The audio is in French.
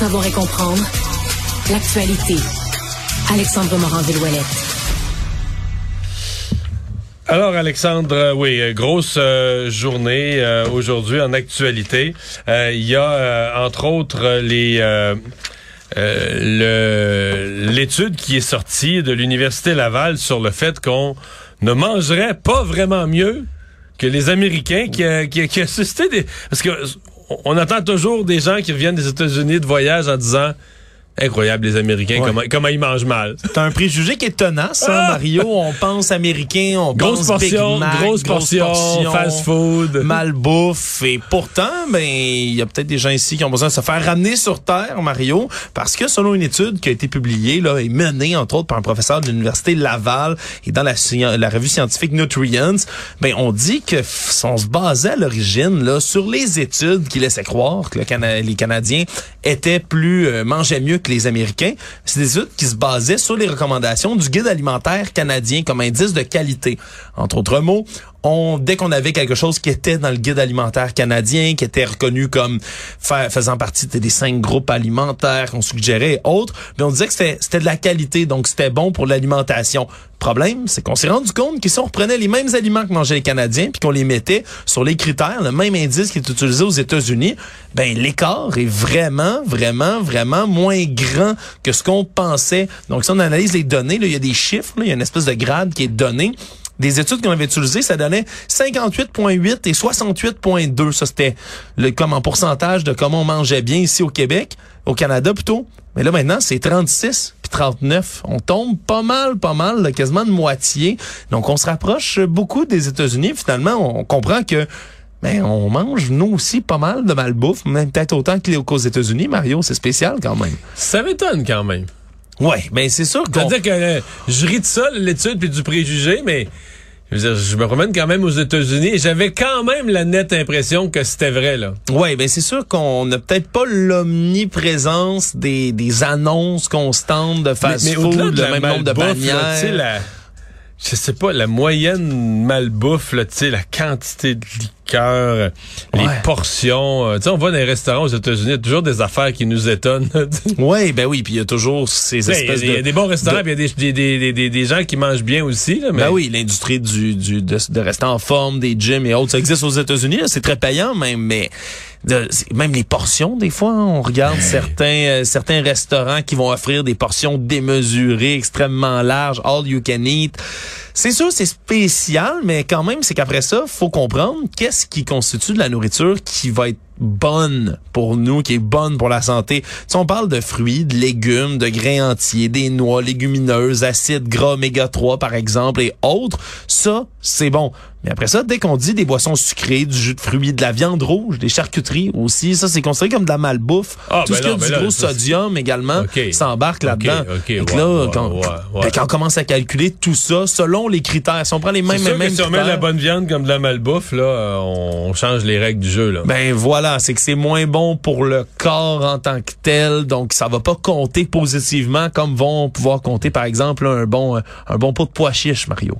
Savoir et comprendre l'actualité. Alexandre Morand-Villouellette. Alors Alexandre, euh, oui, euh, grosse euh, journée aujourd'hui en actualité. Il y a entre autres les l'étude qui est sortie de l'université Laval sur le fait qu'on ne mangerait pas vraiment mieux que les Américains qui qui, qui des parce que on entend toujours des gens qui reviennent des États-Unis de voyage en disant Incroyable, les Américains, comment, comment, ils mangent mal. C'est un préjugé qui est tenace, hein, ah! Mario. On pense américain, on grosse pense portion, Big Mac, grosse, portion, portion, fast food. Malbouffe. Et pourtant, ben, il y a peut-être des gens ici qui ont besoin de se faire ramener sur Terre, Mario, parce que selon une étude qui a été publiée, là, et menée, entre autres, par un professeur de l'Université Laval et dans la, la revue scientifique Nutrients, ben, on dit que on se basait à l'origine, là, sur les études qui laissaient croire que le les Canadiens étaient plus, euh, mangeaient mieux que les Américains. C'est des études qui se basaient sur les recommandations du guide alimentaire canadien comme indice de qualité. Entre autres mots, on, dès qu'on avait quelque chose qui était dans le guide alimentaire canadien, qui était reconnu comme faisant partie des cinq groupes alimentaires qu'on suggérait et autres, ben, on disait que c'était de la qualité, donc c'était bon pour l'alimentation. Problème, c'est qu'on s'est rendu compte que si on reprenait les mêmes aliments que mangeaient les Canadiens, puis qu'on les mettait sur les critères, le même indice qui est utilisé aux États-Unis, ben l'écart est vraiment, vraiment, vraiment moins grand que ce qu'on pensait. Donc si on analyse les données, là, il y a des chiffres, il y a une espèce de grade qui est donné des études qu'on avait utilisées, ça donnait 58,8 et 68,2. Ça, c'était le, comme en pourcentage de comment on mangeait bien ici au Québec, au Canada plutôt. Mais là, maintenant, c'est 36 puis 39. On tombe pas mal, pas mal, quasiment de moitié. Donc, on se rapproche beaucoup des États-Unis. Finalement, on comprend que ben, on mange, nous aussi, pas mal de malbouffe, même peut-être autant qu'aux États-Unis. Mario, c'est spécial quand même. Ça m'étonne quand même. Ouais, ben c'est sûr qu'on... C'est-à-dire que euh, je ris de ça, l'étude, puis du préjugé, mais je, veux dire, je me promène quand même aux États-Unis et j'avais quand même la nette impression que c'était vrai, là. Ouais, ben c'est sûr qu'on n'a peut-être pas l'omniprésence des, des annonces constantes de fast-food, le même nombre de bannières je sais pas, la moyenne malbouffe, là, tu sais, la quantité de liqueur, les portions. Euh, tu sais, on va dans les restaurants aux États-Unis, il y a toujours des affaires qui nous étonnent. oui, ben oui, puis il y a toujours ces espèces de... Il y a des bons restaurants, puis il y a des, des, des, des, gens qui mangent bien aussi. Là, mais... Ben oui, l'industrie du, du de, de, rester en forme, des gyms et autres, ça existe aux États-Unis, c'est très payant même, mais même les portions des fois hein, on regarde certains euh, certains restaurants qui vont offrir des portions démesurées extrêmement larges all you can eat. C'est sûr c'est spécial mais quand même c'est qu'après ça faut comprendre qu'est-ce qui constitue de la nourriture qui va être bonne pour nous, qui est bonne pour la santé. Si on parle de fruits, de légumes, de grains entiers, des noix, légumineuses, acides gras oméga 3 par exemple et autres, ça, c'est bon. Mais après ça, dès qu'on dit des boissons sucrées, du jus de fruits, de la viande rouge, des charcuteries aussi, ça c'est considéré comme de la malbouffe. Ah, Tout ben ce qui a du gros sodium également s'embarque là-dedans. là, quand, on commence à calculer tout ça, selon les critères, si on prend les mêmes, sûr mêmes que si on met de la bonne viande comme de la malbouffe, là, euh, on change les règles du jeu. Là. Ben voilà, c'est que c'est moins bon pour le corps en tant que tel, donc ça va pas compter positivement comme vont pouvoir compter par exemple un bon un bon pot de pois chiche, Mario.